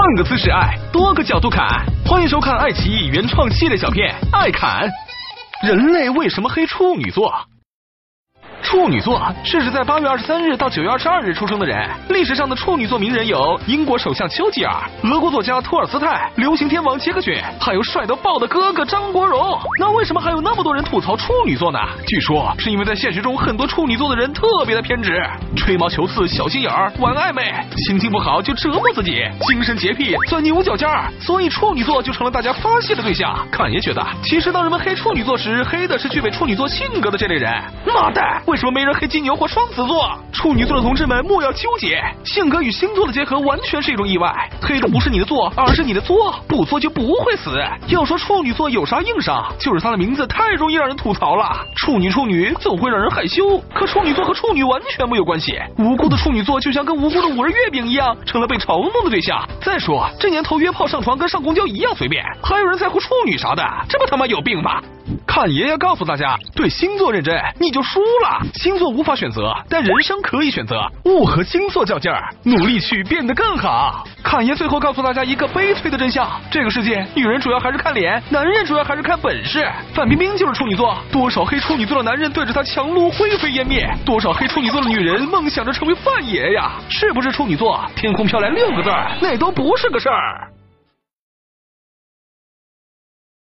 换个姿势爱，多个角度看。欢迎收看爱奇艺原创系列小片《爱侃》。人类为什么黑处女座？处女座是指在八月二十三日到九月二十二日出生的人。历史上的处女座名人有。英国首相丘吉尔、俄国作家托尔斯泰、流行天王杰克逊，还有。帅到爆的哥哥张国荣。那为什么还有。那么多人吐槽处女座呢？据说是因为在现实中，很多处女座的人特别的偏执，吹毛求疵、小心眼儿、玩暧昧，心情不好就折磨自己，精神洁癖、钻牛角尖儿，所以处女座就成了大家发泄的对象。侃爷觉得，其实当人们黑处女座时，黑的是具备处女座性格的这类人。妈蛋，为什么没人黑金牛或双子座？处女座的同志们莫要纠结，性格与星座的结合完全是一种意外，黑的不是你的座，而是你的作，不作就不会死。要说处女座有啥硬伤，就是他的名字太容易让人吐槽了。处女处女总会让人害羞，可处女座和处女完全没有关系。无辜的处女座就像跟无辜的五仁月饼一样，成了被嘲弄的对象。再说这年头约炮上床跟上公交一样随便，还有人在乎处女啥的，这不他妈有病吗？看爷爷告诉大家，对星座认真你就输了。星座无法选择，但人生可以选择。勿和星座较劲儿，努力去变得更好。侃爷最后告诉大家一个悲催的真相：这个世界，女人主要还是看脸，男人主要还是看本事。范冰冰就是处女座，多少黑处女座的男人对着她强撸灰飞烟灭，多少黑处女座的女人梦想着成为范爷呀？是不是处女座？天空飘来六个字儿，那都不是个事儿。